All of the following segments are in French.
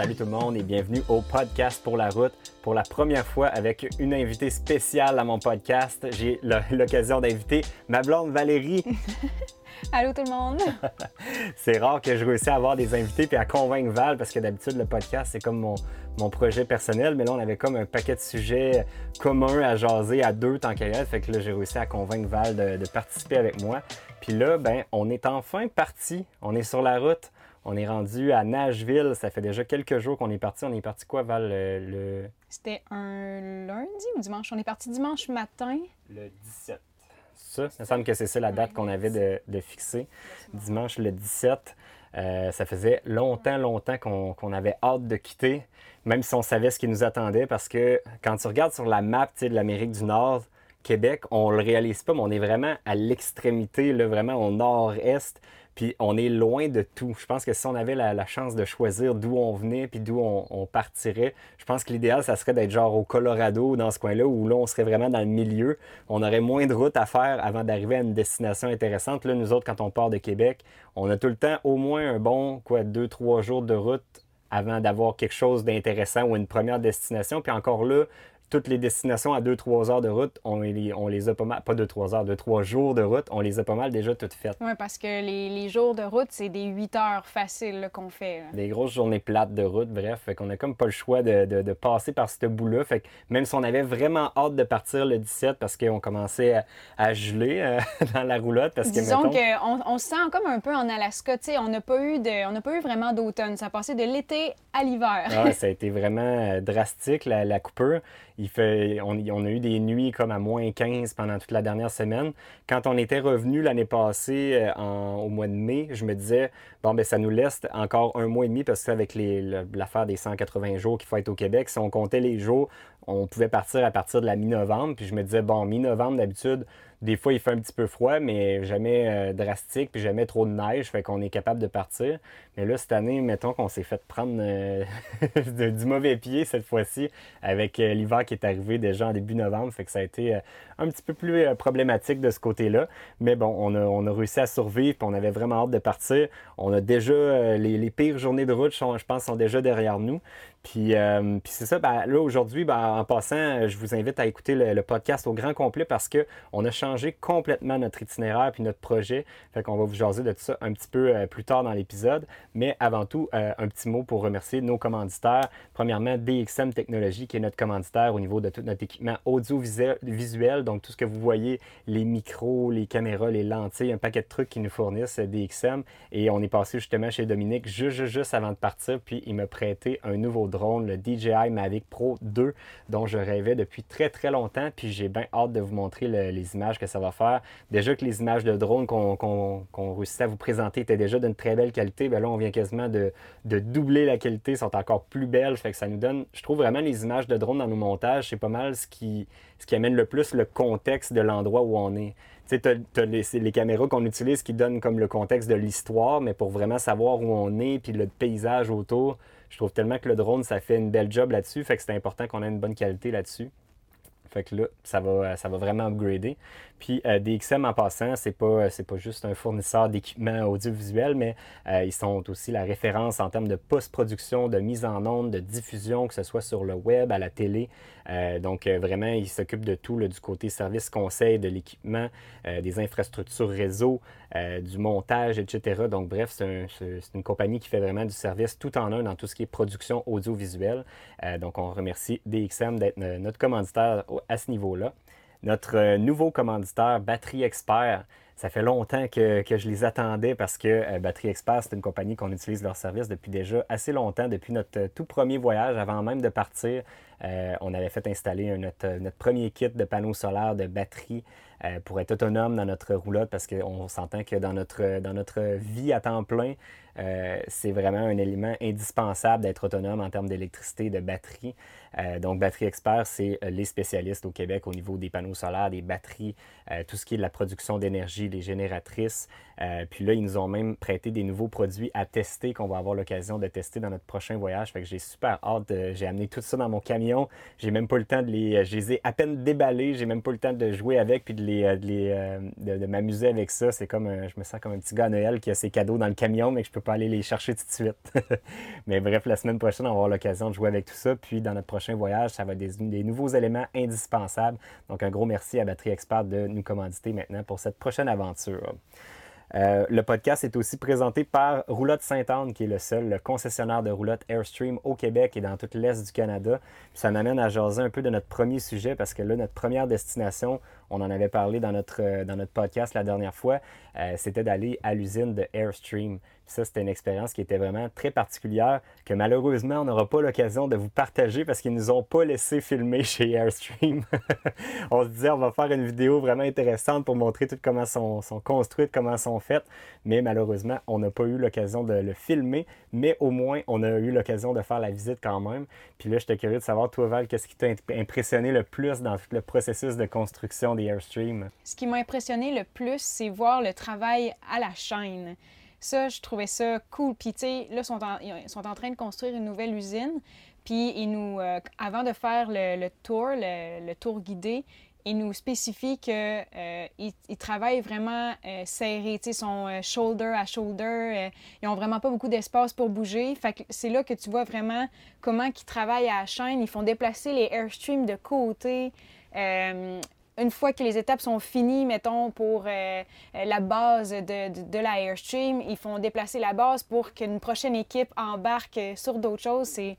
Salut tout le monde et bienvenue au podcast pour la route. Pour la première fois avec une invitée spéciale à mon podcast, j'ai l'occasion d'inviter ma blonde Valérie. Allô tout le monde! c'est rare que je réussisse à avoir des invités puis à convaincre Val parce que d'habitude le podcast c'est comme mon, mon, projet personnel, mais là on avait comme un paquet de sujets communs à jaser à deux tant qu'à Fait que là j'ai réussi à convaincre Val de, de, participer avec moi. Puis là, ben, on est enfin parti. On est sur la route. On est rendu à Nashville. Ça fait déjà quelques jours qu'on est parti. On est parti quoi, Val? Le... C'était un lundi ou dimanche? On est parti dimanche matin. Le 17. Ça, il me semble que c'est ça la date qu'on avait de, de fixer. Dimanche le 17. Euh, ça faisait longtemps, longtemps qu'on avait hâte de quitter, même si on savait ce qui nous attendait, parce que quand tu regardes sur la map de l'Amérique du Nord, Québec, on le réalise pas, mais on est vraiment à l'extrémité, vraiment au nord-est. Puis on est loin de tout. Je pense que si on avait la, chance de choisir d'où on venait puis d'où on, partirait, je pense que l'idéal, ça serait d'être genre au Colorado, dans ce coin-là, où là, on serait vraiment dans le milieu. On aurait moins de route à faire avant d'arriver à une destination intéressante. Là, nous autres, quand on part de Québec, on a tout le temps au moins un bon, quoi, deux, trois jours de route avant d'avoir quelque chose d'intéressant ou une première destination. Puis encore là, toutes les destinations à 2-3 heures de route, on les, on les a pas mal, pas 2-3 heures, 2-3 jours de route, on les a pas mal déjà toutes faites. Oui, parce que les, les, jours de route, c'est des 8 heures faciles qu'on fait. Des grosses journées plates de route, bref. Fait qu'on a comme pas le choix de, de, de passer par ce bout-là. Fait que même si on avait vraiment hâte de partir le 17 parce qu'on commençait à, à geler euh, dans la roulotte. Parce Disons qu'on on se sent comme un peu en Alaska. sais, on n'a pas, eu de, on pas eu vraiment d'automne. Ça a passé de l'été à l'hiver. ah, ça a été vraiment euh, drastique, la, la coupure. On, a eu des nuits comme à moins 15 pendant toute la dernière semaine. Quand on était revenu l'année passée, euh, au mois de mai, je me disais, bon, ben ça nous laisse encore un mois et demi parce qu'avec l'affaire des 180 jours qu'il faut être au Québec, si on comptait les jours, on pouvait partir à partir de la mi-novembre. Puis je me disais, bon, mi-novembre, d'habitude, des fois, il fait un petit peu froid, mais jamais euh, drastique, puis jamais trop de neige, fait qu'on est capable de partir. Mais là, cette année, mettons qu'on s'est fait prendre euh, du mauvais pied cette fois-ci avec euh, l'hiver qui est arrivé déjà en début novembre, fait que ça a été un petit peu plus problématique de ce côté-là. Mais bon, on a, on a réussi à survivre, puis on avait vraiment hâte de partir. On a déjà, les, les, pires journées de route, je pense, sont déjà derrière nous. Puis, puis c'est ça, ben, là, aujourd'hui, ben, en passant, je vous invite à écouter le, podcast au grand complet parce que on a changé complètement notre itinéraire puis notre projet. Fait qu'on va vous jaser de tout ça un petit peu euh, plus tard dans l'épisode. Mais avant tout, euh, un petit mot pour remercier nos commanditaires. Premièrement, DXM Technologies, qui est notre commanditaire au niveau de tout notre équipement audiovisuel. Donc, tout ce que vous voyez, les micros, les caméras, les lentilles, un paquet de trucs qui nous fournissent euh, DXM. Et on est passé justement chez Dominique juste, juste avant de partir. Puis, il m'a prêté un nouveau drone, le DJI Mavic Pro 2, dont je rêvais depuis très, très longtemps. Puis, j'ai bien hâte de vous montrer les images que ça va faire. Déjà que les images de drone qu'on qu réussit à vous présenter étaient déjà d'une très belle qualité, bien là, on vient quasiment de, doubler la qualité, sont encore plus belles. Fait que ça nous donne, je trouve vraiment les images de drone dans nos montages, c'est pas mal ce qui, amène le plus le contexte de l'endroit où on est. Tu sais, as, les, les, caméras qu'on utilise qui donnent comme le contexte de l'histoire, mais pour vraiment savoir où on est, puis le paysage autour, je trouve tellement que le drone, ça fait une belle job là-dessus, fait que c'est important qu'on ait une bonne qualité là-dessus. Fait que là, ça va, ça va vraiment upgrader. Puis euh, DXM en passant, c'est pas c'est pas juste un fournisseur d'équipements audiovisuels, mais euh, ils sont aussi la référence en termes de post-production, de mise en onde, de diffusion, que ce soit sur le web, à la télé. Euh, donc vraiment, ils s'occupent de tout du côté service conseil, de l'équipement, des infrastructures réseau, du montage, etc. Donc bref, c'est une compagnie qui fait vraiment du service tout en un dans tout ce qui est production audiovisuelle. donc on remercie DXM d'être notre commanditaire à ce niveau-là. Notre euh, nouveau commanditaire, Batterie Expert, ça fait longtemps que, que, je les attendais parce que euh, Batterie Expert, c'est une compagnie qu'on utilise leur service depuis déjà assez longtemps, depuis notre euh, tout premier voyage, avant même de partir. on avait fait installer notre, notre, premier kit de panneaux solaires, de batterie pour être autonome dans notre roulotte parce qu'on s'entend que dans notre, dans notre vie à temps plein, euh, c'est vraiment un élément indispensable d'être autonome en termes d'électricité, de batterie. Euh, donc, Batterie Expert, c'est euh, les spécialistes au Québec au niveau des panneaux solaires, des batteries, tout ce qui est de la production d'énergie, des génératrices. Puis là, ils nous ont même prêté des nouveaux produits à tester qu'on va avoir l'occasion de tester dans notre prochain voyage. Fait que j'ai super hâte. J'ai amené tout ça dans mon camion. J'ai même pas le temps de les. Je les ai à peine déballés. J'ai même pas le temps de jouer avec puis de les, de, m'amuser avec ça. C'est comme je me sens comme un petit gars à Noël qui a ses cadeaux dans le camion, mais je peux pas aller les chercher tout de suite. mais bref, la semaine prochaine, on va avoir l'occasion de jouer avec tout ça. Puis dans notre prochain voyage, ça va être des, nouveaux éléments indispensables. Donc un gros merci à Batterie Expert de nous commanditer maintenant pour cette prochaine aventure. Euh, le podcast est aussi présenté par Roulotte Sainte-Anne, qui est le seul concessionnaire de roulotte Airstream au Québec et dans toute l'Est du Canada. ça m'amène à jaser un peu de notre premier sujet parce que là, notre première destination, on en avait parlé dans notre, euh, dans notre podcast la dernière fois, euh, c'était d'aller à l'usine de Airstream ça, c'était une expérience qui était vraiment très particulière, que malheureusement, on n'aura pas l'occasion de vous partager parce qu'ils ne nous ont pas laissé filmer chez Airstream. on se disait, on va faire une vidéo vraiment intéressante pour montrer tout comment sont, sont construites, comment sont faites, mais malheureusement, on n'a pas eu l'occasion de le filmer, mais au moins, on a eu l'occasion de faire la visite quand même. Puis là, j'étais curieux de savoir, toi, Val, qu'est-ce qui t'a impressionné le plus dans tout le processus de construction Ce qui m'a impressionné le plus, c'est voir le travail à la chaîne. Ça, je trouvais ça cool. Puis, tu sais, là, ils sont en train de construire une nouvelle usine. Puis, ils nous, euh, avant de faire le, tour, le, tour guidé, ils nous spécifient qu'ils euh, ils travaillent vraiment euh, serrés, ils sont shoulder à shoulder, ils n'ont vraiment pas beaucoup d'espace pour bouger. Fait que c'est là que tu vois vraiment comment ils travaillent à la chaîne. Ils font déplacer les airstreams de côté une fois que les étapes sont finies, mettons, pour euh, euh, la base de, la Airstream, ils font déplacer la base pour qu'une prochaine équipe embarque sur d'autres choses. C'est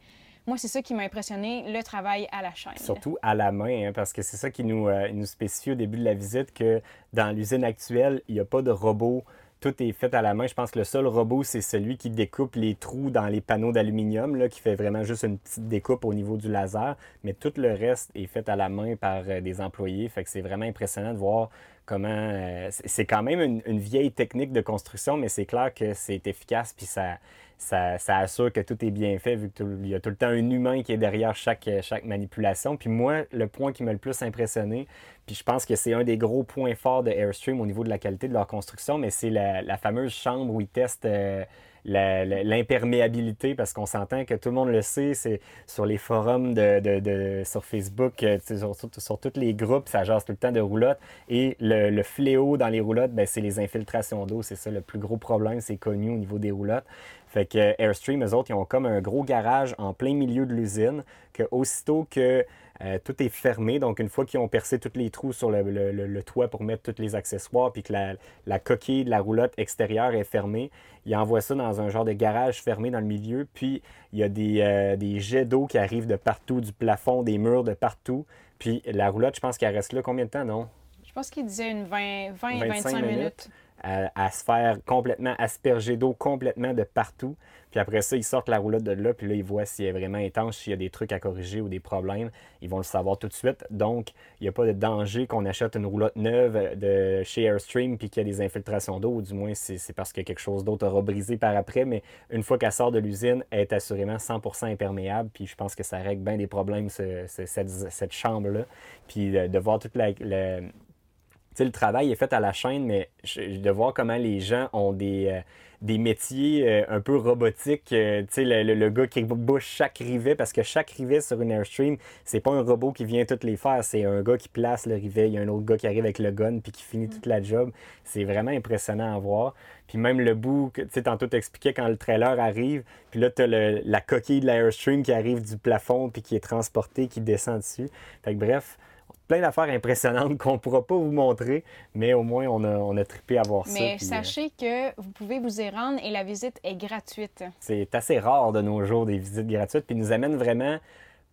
moi, c'est ça qui m'a impressionné, le travail à la chaîne. Surtout à la main, hein, parce que c'est ça qui nous, euh, nous spécifie au début de la visite, que dans l'usine actuelle, il n'y a pas de robot tout est fait à la main. Je pense que le seul robot, c'est celui qui découpe les trous dans les panneaux d'aluminium, qui fait vraiment juste une petite découpe au niveau du laser. Mais tout le reste est fait à la main par euh, des employés. Fait que c'est vraiment impressionnant de voir comment. Euh, c'est quand même une, vieille technique de construction, mais c'est clair que c'est efficace puis ça, ça, assure que tout est bien fait, vu qu'il y a tout le temps un humain qui est derrière chaque, chaque manipulation. Puis moi, le point qui m'a le plus impressionné, puis je pense que c'est un des gros points forts de Airstream au niveau de la qualité de leur construction, mais c'est la, fameuse chambre où ils testent euh, l'imperméabilité, parce qu'on s'entend que tout le monde le sait, c'est sur les forums de, sur Facebook, euh, sur, sur, tous les groupes, ça jase tout le temps de roulottes. Et le, fléau dans les roulottes, ben, c'est les infiltrations d'eau. C'est ça le plus gros problème, c'est connu au niveau des roulottes. Fait que Airstream, eux autres, ils ont comme un gros garage en plein milieu de l'usine, que aussitôt que euh, tout est fermé, donc une fois qu'ils ont percé tous les trous sur le, toit pour mettre tous les accessoires, puis que la, coquille de la roulotte extérieure est fermée, ils envoient ça dans un genre de garage fermé dans le milieu, puis il y a des, euh, des jets d'eau qui arrivent de partout, du plafond, des murs de partout, puis la roulotte, je pense qu'elle reste là combien de temps, non? Je pense qu'il disait une 20, 25, minutes. à, se faire complètement asperger d'eau complètement de partout. Puis après ça, ils sortent la roulotte de là, puis là, ils voient s'il est vraiment étanche, s'il y a des trucs à corriger ou des problèmes. Ils vont le savoir tout de suite. Donc, il n'y a pas de danger qu'on achète une roulotte neuve de chez Airstream puis qu'il y a des infiltrations d'eau, ou du moins, c'est parce que quelque chose d'autre aura brisé par après. Mais une fois qu'elle sort de l'usine, elle est assurément 100% imperméable. Puis je pense que ça règle bien des problèmes, cette, chambre-là. Puis de, voir toute la le travail est fait à la chaîne, mais de voir comment les gens ont des, euh, des métiers euh, un peu robotiques. Euh, tu sais, le, gars qui bouche chaque rivet, parce que chaque rivet sur une Airstream, c'est pas un robot qui vient toutes les faire, c'est un gars qui place le rivet, il y a un autre gars qui arrive avec le gun puis qui finit toute la job. C'est vraiment impressionnant à voir. Puis même le bout, tu sais, tantôt t'expliquais quand le trailer arrive, puis là, tu as la coquille de l'Airstream qui arrive du plafond puis qui est transportée, qui descend dessus. Fait que bref, plein d'affaires impressionnantes qu'on ne pourra pas vous montrer, mais au moins on a, on a trippé à voir ça. Mais euh, sachez que vous pouvez vous y rendre et la visite est gratuite. C'est assez rare de nos jours des visites gratuites, puis nous amène vraiment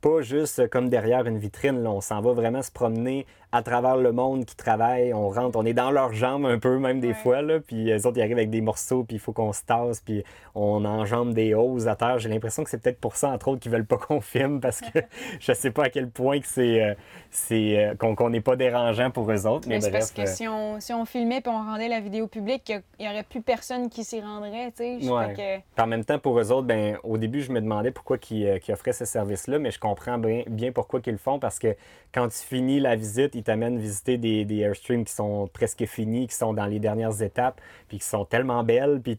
pas juste comme derrière une vitrine. Là. On s'en va vraiment se promener à travers le monde qui travaille. On rentre, on est dans leurs jambes un peu, même des fois. Là. Puis les autres, ils arrivent avec des morceaux, puis il faut qu'on se tasse, puis on enjambe des hausses à terre. J'ai l'impression que c'est peut-être pour ça, entre autres, qu'ils veulent pas qu'on filme parce que je sais pas à quel point que c'est, euh, c'est euh, qu'on n'est pas dérangeant pour eux autres. Mais, c'est parce que euh, si, on, si on filmait puis on rendait la vidéo publique, il y aurait plus personne qui s'y rendrait. Tu sais. En même temps, pour eux autres, ben, au début, je me demandais pourquoi ils, offraient ce service-là, mais je comprends bien, bien pourquoi ils le font parce que quand tu finis la visite, ils t'amènent visiter des, des, Airstreams qui sont presque finis, qui sont dans les dernières étapes, puis qui sont tellement belles, puis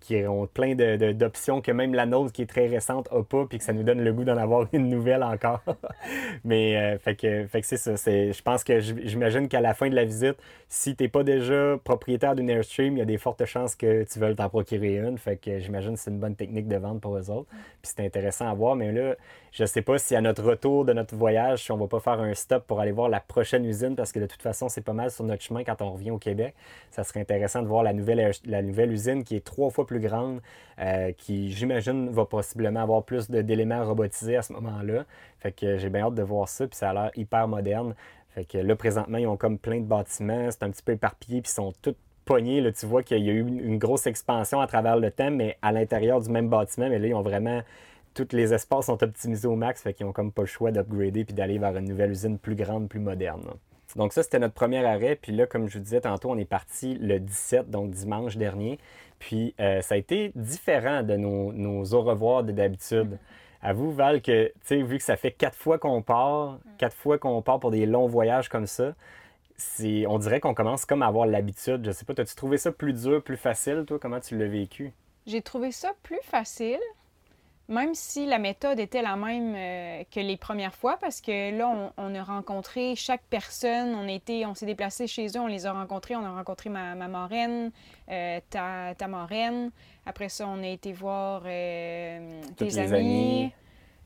qui, ont plein d'options que même la nôtre qui est très récente n'a pas, puis que ça nous donne le goût d'en avoir une nouvelle encore. Mais euh, fait que, fait que c'est ça. Je pense que j'imagine qu'à la fin de la visite, si tu n'es pas déjà propriétaire d'une Airstream, il y a des fortes chances que tu veuilles t'en procurer une. Fait que j'imagine que c'est une bonne technique de vente pour eux autres. Puis c'est intéressant à voir. Mais là, je ne sais pas si à notre retour de notre voyage, si on va pas faire un stop pour aller voir la prochaine usine, parce que de toute façon, c'est pas mal sur notre chemin quand on revient au Québec. Ça serait intéressant de voir la nouvelle, la nouvelle usine qui est trois fois plus grande, euh, qui, j'imagine, va possiblement avoir plus d'éléments robotisés à ce moment-là. Fait que j'ai bien hâte de voir ça. Puis ça a l'air hyper moderne. Fait que là, présentement, ils ont comme plein de bâtiments, c'est un petit peu éparpillé, puis ils sont tous pognés. Là, tu vois qu'il y a eu une grosse expansion à travers le temps, mais à l'intérieur du même bâtiment. Mais là, ils ont vraiment. Tous les espaces sont optimisés au max, fait qu'ils ont comme pas le choix d'upgrader puis d'aller vers une nouvelle usine plus grande, plus moderne. Donc ça, c'était notre premier arrêt. Puis là, comme je vous disais tantôt, on est parti le 17, donc dimanche dernier. Puis euh, ça a été différent de nos, au revoir de d'habitude. Avoue, Val, que, tu sais, vu que ça fait quatre fois qu'on part, quatre fois qu'on part pour des longs voyages comme ça, on dirait qu'on commence comme à avoir l'habitude. Je sais pas, as-tu trouvé ça plus dur, plus facile, toi? Comment tu l'as vécu? J'ai trouvé ça plus facile, même si la méthode était la même euh, que les premières fois, parce que là, on, a rencontré chaque personne, on, était, on s'est déplacé chez eux, on les a rencontrés, on a rencontré ma, ma marraine, euh, ta, ta marraine, après ça, on a été voir euh, tes amis.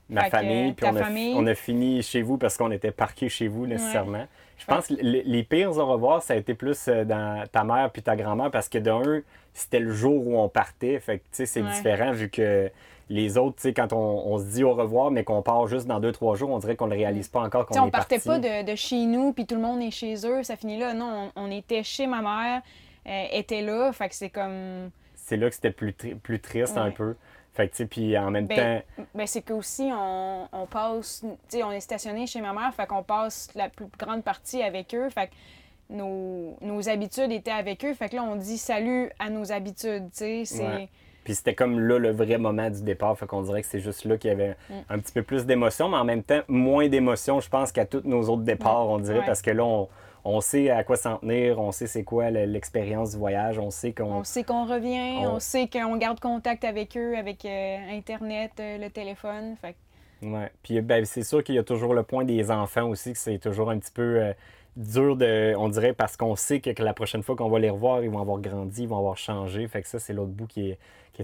Ma famille, puis on a, on a, fini chez vous parce qu'on était parqués chez vous nécessairement. Je pense que les, pires au revoir, ça a été plus dans ta mère puis ta grand-mère parce que d'un, c'était le jour où on partait. Fait que, tu sais, c'est différent vu que les autres, tu sais, quand on, se dit au revoir, mais qu'on part juste dans deux, trois jours, on dirait qu'on ne le réalise pas encore qu'on est On partait pas de, chez nous, puis tout le monde est chez eux, ça finit là. Non, on, était chez ma mère, elle était là, fait que c'est comme c'est là que c'était plus, plus triste un peu. Fait que, puis en même ben, temps. Ben, c'est qu'aussi, on, on passe. Tu sais, on est stationné chez ma mère, fait qu'on passe la plus grande partie avec eux. Fait que nos, nos, habitudes étaient avec eux. Fait que là, on dit salut à nos habitudes, tu sais. Puis c'était comme là le vrai moment du départ. Fait qu'on dirait que c'est juste là qu'il y avait mm. un petit peu plus d'émotion, mais en même temps, moins d'émotion, je pense, qu'à tous nos autres départs, on dirait, parce que là, on on sait à quoi s'en tenir, on sait c'est quoi l'expérience du voyage, on sait qu'on... On sait qu'on revient, on, sait qu'on garde contact avec eux, avec euh, Internet, euh, le téléphone. Fait... Ouais. Puis ben, c'est sûr qu'il y a toujours le point des enfants aussi, que c'est toujours un petit peu euh, dur. On dirait parce qu'on sait que, la prochaine fois qu'on va les revoir, ils vont avoir grandi, ils vont avoir changé. Fait que ça, c'est l'autre bout qui est,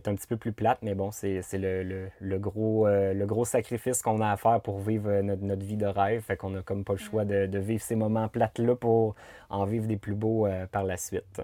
un petit peu plus plate, mais bon, c'est le, le, gros, euh, le gros sacrifice qu'on a à faire pour vivre euh, notre, vie de rêve. Fait qu'on a comme pas le choix de, de vivre ces moments plates-là pour en vivre des plus beaux euh, par la suite.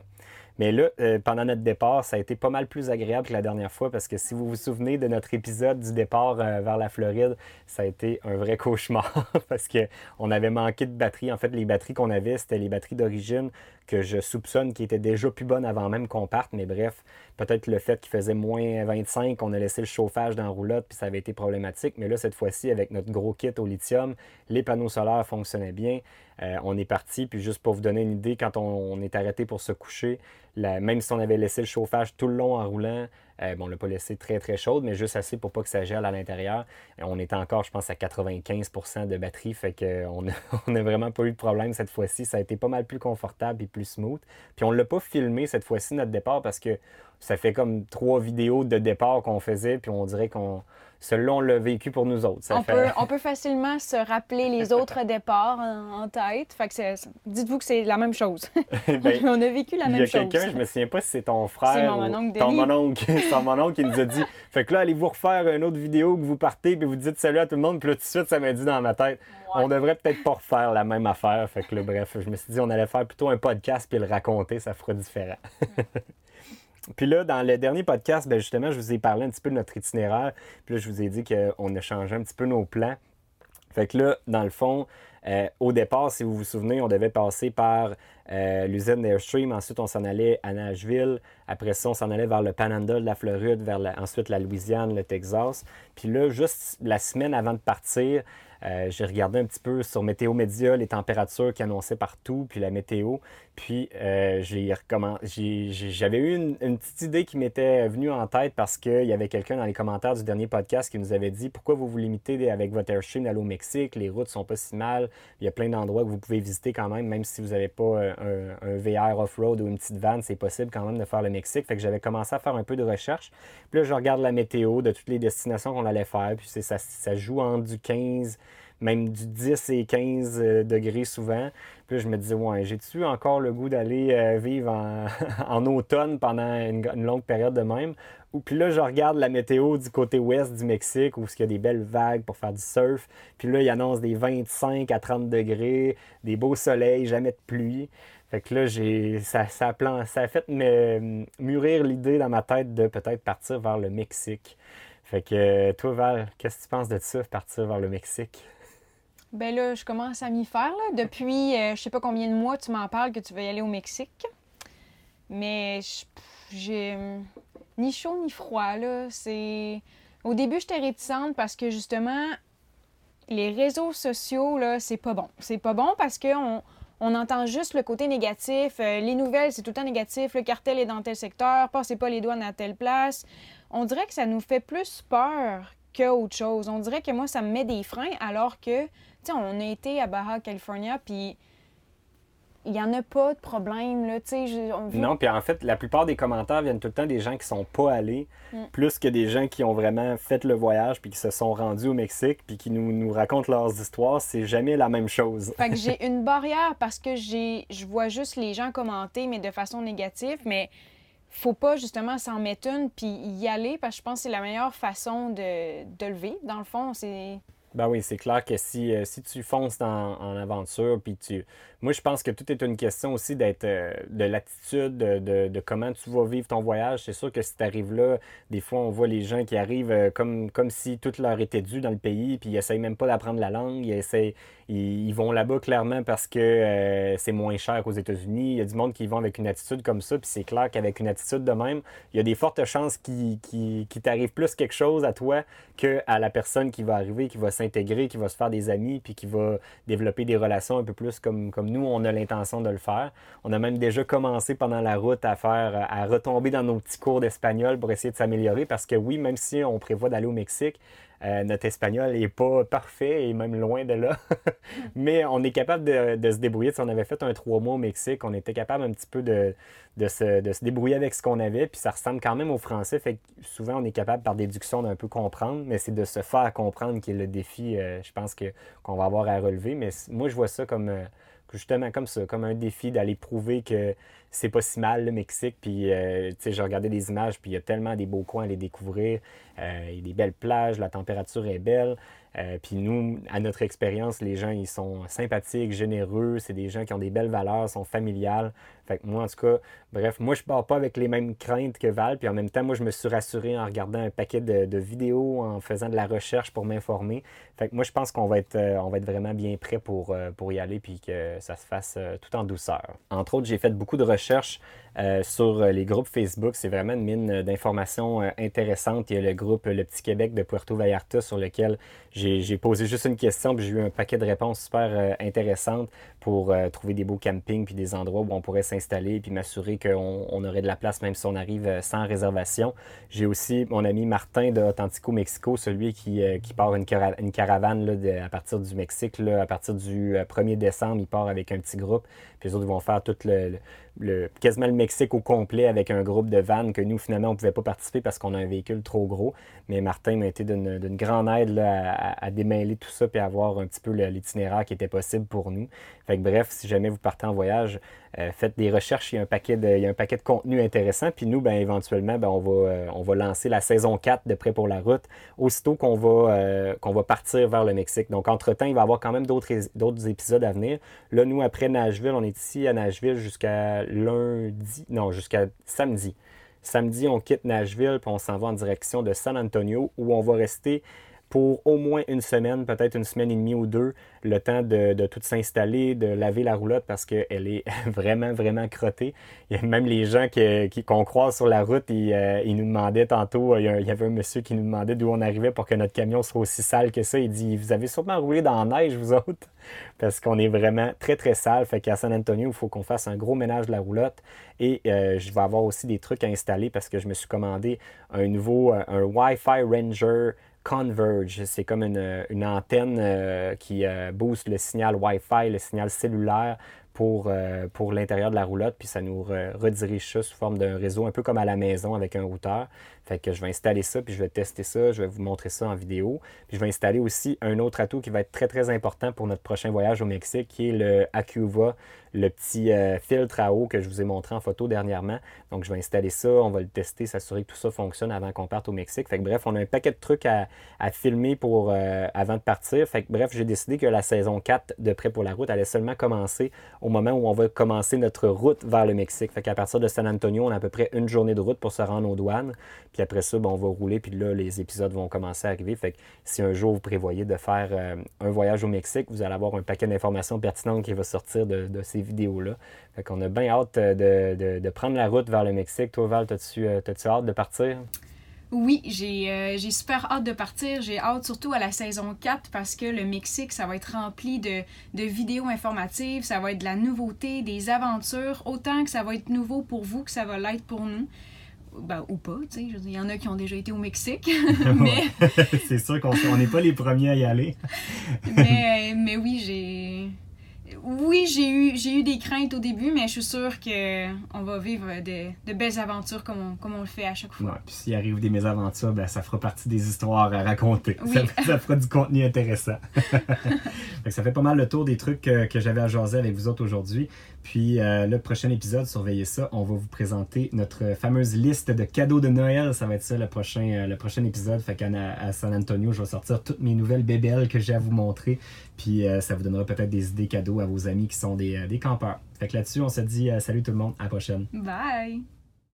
Mais là, pendant notre départ, ça a été pas mal plus agréable que la dernière fois parce que si vous vous souvenez de notre épisode du départ vers la Floride, ça a été un vrai cauchemar parce qu'on avait manqué de batterie. En fait, les batteries qu'on avait, c'était les batteries d'origine que je soupçonne qui étaient déjà plus bonnes avant même qu'on parte. Mais bref, Peut-être le fait qu'il faisait moins 25, on a laissé le chauffage dans la roulotte, puis ça avait été problématique. Mais là, cette fois-ci, avec notre gros kit au lithium, les panneaux solaires fonctionnaient bien. Euh, on est parti, puis juste pour vous donner une idée, quand on, est arrêté pour se coucher, même si on avait laissé le chauffage tout le long en roulant, euh, bon, on ne l'a pas laissé très très chaude, mais juste assez pour pas que ça gèle à l'intérieur. On était encore, je pense, à 95% de batterie, fait qu'on n'a vraiment pas eu de problème cette fois-ci. Ça a été pas mal plus confortable et plus smooth. Puis on ne l'a pas filmé cette fois-ci, notre départ, parce que ça fait comme trois vidéos de départ qu'on faisait, puis on dirait qu'on celui-là, on l'a vécu pour nous autres. on, peut, on, peut, facilement se rappeler les autres départs en, tête. Fait que dites-vous que c'est la même chose. Ben, on a vécu la même chose. Il y a quelqu'un, je me souviens pas si c'est ton frère. C'est mon oncle Ton mononcle, ton mononcle qui nous a dit Fait que là, allez-vous refaire une autre vidéo que vous partez, puis vous dites salut à tout le monde. Puis là, tout de suite, ça m'a dit dans ma tête On devrait peut-être pas refaire la même affaire. Fait que là, bref, je me suis dit On allait faire plutôt un podcast puis le raconter, ça fera différent. Puis là, dans le dernier podcast, ben justement, je vous ai parlé un petit peu de notre itinéraire. Puis là, je vous ai dit qu'on a changé un petit peu nos plans. Fait que là, dans le fond, euh, au départ, si vous vous souvenez, on devait passer par euh, l'usine d'Airstream. Ensuite, on s'en allait à Nashville. Après ça, on s'en allait vers le Panhandle la Floride, vers ensuite la Louisiane, le Texas. Puis là, juste la semaine avant de partir, euh, j'ai regardé un petit peu sur Météo Média les températures qui annonçaient partout, puis la météo. Puis euh, j'avais eu une, petite idée qui m'était venue en tête parce qu'il y avait quelqu'un dans les commentaires du dernier podcast qui nous avait dit pourquoi vous vous limitez avec votre Airstream d'aller au Mexique, les routes sont pas si mal, il y a plein d'endroits que vous pouvez visiter quand même, même si vous n'avez pas euh, un, VR off-road ou une petite van, c'est possible quand même de faire le Mexique. Fait que j'avais commencé à faire un peu de recherche. Puis là, je regarde la météo de toutes les destinations qu'on allait faire, puis ça, ça joue en du 15 même du 10 et 15 euh, degrés souvent. Puis là, je me disais, ouais, j'ai-tu encore le goût d'aller euh, vivre en, automne pendant une, longue période de même? Ou puis là, je regarde la météo du côté ouest du Mexique où il y a des belles vagues pour faire du surf. Puis là, il annonce des 25 à 30 degrés, des beaux soleils, jamais de pluie. Fait que là, j'ai, ça, a fait mûrir l'idée dans ma tête de peut-être partir vers le Mexique. Fait que toi, Val, qu'est-ce que tu penses de ça, partir vers le Mexique? Ben là, je commence à m'y faire. Depuis euh, je sais pas combien de mois, tu m'en parles que tu veux y aller au Mexique. Mais j'ai ni chaud ni froid. Là. C'est... Au début, j'étais réticente parce que justement, les réseaux sociaux, là, c'est pas bon. C'est pas bon parce qu'on on entend juste le côté négatif. Euh, les nouvelles, c'est tout le temps négatif. Le cartel est dans tel secteur. Passez pas les douanes à telle place. On dirait que ça nous fait plus peur qu'autre chose. On dirait que moi, ça me met des freins alors que on a été à Baja California, puis il n'y en a pas de problème. Là, Non, puis en fait, la plupart des commentaires viennent tout le temps des gens qui sont pas allés, mm. plus que des gens qui ont vraiment fait le voyage, puis qui se sont rendus au Mexique, puis qui nous, nous racontent leurs histoires. C'est jamais la même chose. Fait que j'ai une barrière parce que j'ai je vois juste les gens commenter, mais de façon négative, mais faut pas justement s'en mettre une puis y aller parce que je pense que c'est la meilleure façon de, de. Dans le fond, c'est ben oui, c'est clair que si, euh, si tu fonces en aventure, puis tu. Moi, je pense que tout est une question aussi d'être euh, de l'attitude, de, de, comment tu vas vivre ton voyage. C'est sûr que si tu arrives là, des fois, on voit les gens qui arrivent euh, comme, comme si tout leur était dû dans le pays, puis ils essayent même pas d'apprendre la langue. Ils, essayent, ils, vont là-bas clairement parce que c'est moins cher qu'aux États-Unis. Il y a du monde qui vont avec une attitude comme ça, puis c'est clair qu'avec une attitude de même, il y a des fortes chances qu'il qui, qui t'arrive plus quelque chose à toi qu'à la personne qui va arriver, qui va qui va se faire des amis, puis qui va développer des relations un peu plus comme, comme nous, on a l'intention de le faire. On a même déjà commencé pendant la route à faire, à retomber dans nos petits cours d'espagnol pour essayer de s'améliorer, parce que oui, même si on prévoit d'aller au Mexique, euh, notre espagnol n'est pas parfait et même loin de là. Mais on est capable de, se débrouiller. Si on avait fait un trois mois au Mexique, on était capable un petit peu de, se, débrouiller avec ce qu'on avait. Puis ça ressemble quand même au français. Fait que souvent, on est capable par déduction d'un peu comprendre. Mais c'est de se faire comprendre qui est le défi, euh, je pense, qu'on va avoir à relever. Mais moi, je vois ça comme. Euh, justement comme ça, comme un défi d'aller prouver que c'est pas si mal le Mexique. Puis, euh, tu sais, j'ai regardé des images, puis il y a tellement des beaux coins à les découvrir. Euh, il y a des belles plages, la température est belle. Euh, puis nous, à notre expérience, les gens, ils sont sympathiques, généreux, c'est des gens qui ont des belles valeurs, sont familiales. Fait que moi, en tout cas, bref, moi, je pars pas avec les mêmes craintes que Val. Puis en même temps, moi, je me suis rassuré en regardant un paquet de, vidéos, en faisant de la recherche pour m'informer. Fait que moi, je pense qu'on va être, va être vraiment bien prêt pour, pour y aller, puis que ça se fasse tout en douceur. Entre autres, j'ai fait beaucoup de recherches recherche euh, sur les groupes Facebook. C'est vraiment une mine d'informations euh, intéressantes. Il y a le groupe Le Petit Québec de Puerto Vallarta sur lequel j'ai posé juste une question puis j'ai eu un paquet de réponses super euh, intéressantes pour trouver des beaux campings puis des endroits où on pourrait s'installer puis m'assurer qu'on aurait de la place même si on arrive sans réservation. J'ai aussi mon ami Martin de Authentico Mexico, celui qui, qui part une, caravane là, à partir du Mexique. Là, à partir du 1er décembre, il part avec un petit groupe. Puis les autres vont faire tout le le, quasiment Mexique au complet avec un groupe de vannes que nous, finalement, on ne pouvait pas participer parce qu'on a un véhicule trop gros. Mais Martin m'a été d'une grande aide à, démêler tout ça et à voir un petit peu l'itinéraire qui était possible pour nous. Fait que, bref, si jamais vous partez en voyage, faites des recherches, il y, a un paquet de, il y a un paquet de contenu intéressant. Puis nous, ben, éventuellement, ben, on, va, euh, on va lancer la saison 4 de Prêt pour la route aussitôt qu'on va, euh, qu'on va partir vers le Mexique. Donc, entre-temps, il va y avoir quand même d'autres épisodes à venir. Là, nous, après Nashville, on est ici à Nashville jusqu'à lundi, non, jusqu'à samedi. Samedi, on quitte Nashville, puis on s'en va en direction de San Antonio, où on va rester pour au moins une semaine, peut-être une semaine et demie ou deux, le temps de, de tout s'installer, de laver la roulotte parce qu'elle est vraiment, vraiment crottée. Il y a même les gens qu'on croise sur la route, ils, euh, ils nous demandaient tantôt, il y, avait un monsieur qui nous demandait d'où on arrivait pour que notre camion soit aussi sale que ça. Il dit Vous avez sûrement roulé dans la neige, vous autres Parce qu'on est vraiment très, très sale. Fait qu'à San Antonio, il faut qu'on fasse un gros ménage de la roulotte. Et euh, je vais avoir aussi des trucs à installer parce que je me suis commandé un nouveau, un Wi-Fi Ranger Converge. C'est comme une, antenne euh, qui euh, booste le signal Wi-Fi, le signal cellulaire pour, euh, pour l'intérieur de la roulotte, puis ça nous redirige ça sous forme d'un réseau, un peu comme à la maison avec un routeur. Fait que je vais installer ça, puis je vais tester ça, je vais vous montrer ça en vidéo. Puis je vais installer aussi un autre atout qui va être très très important pour notre prochain voyage au Mexique, qui est le Acuva, le petit euh, filtre à eau que je vous ai montré en photo dernièrement. Donc je vais installer ça, on va le tester, s'assurer que tout ça fonctionne avant qu'on parte au Mexique. Fait que bref, on a un paquet de trucs à, filmer pour euh, avant de partir. Fait que bref, j'ai décidé que la saison 4 de Prêt pour la route allait seulement commencer au moment où on va commencer notre route vers le Mexique. Fait qu'à partir de San Antonio, on a à peu près une journée de route pour se rendre aux douanes. Après ça, ben, on va rouler, puis là, les épisodes vont commencer à arriver. Fait que si un jour vous prévoyez de faire euh, un voyage au Mexique, vous allez avoir un paquet d'informations pertinentes qui va sortir de, ces vidéos-là. Fait qu'on a bien hâte euh, de, prendre la route vers le Mexique. Toi, Val, as-tu euh, hâte de partir? Oui, j'ai super hâte de partir. J'ai hâte surtout à la saison 4 parce que le Mexique, ça va être rempli de, de, vidéos informatives, ça va être de la nouveauté, des aventures, autant que ça va être nouveau pour vous que ça va l'être pour nous. Ben, ou pas, tu sais. Il y en a qui ont déjà été au Mexique. mais... c'est sûr qu'on n'est pas les premiers à y aller. mais, mais oui, j'ai oui, j'ai eu, j'ai eu des craintes au début, mais je suis sûre qu'on va vivre de, belles aventures comme on, comme on, le fait à chaque fois. puis s'il arrive des mésaventures, ben, ça fera partie des histoires à raconter. Ça, fera du contenu intéressant. ça fait pas mal le tour des trucs que, que j'avais à jaser avec vous autres aujourd'hui. Puis euh, le prochain épisode, surveillez ça, on va vous présenter notre fameuse liste de cadeaux de Noël. Ça va être ça le prochain, euh, le prochain épisode. Fait qu'à à San Antonio, je vais sortir toutes mes nouvelles bébelles que j'ai à vous montrer. Puis euh, ça vous donnera peut-être des idées cadeaux à vos amis qui sont des, des campeurs. Fait que là-dessus, on se dit salut tout le monde, à la prochaine. Bye!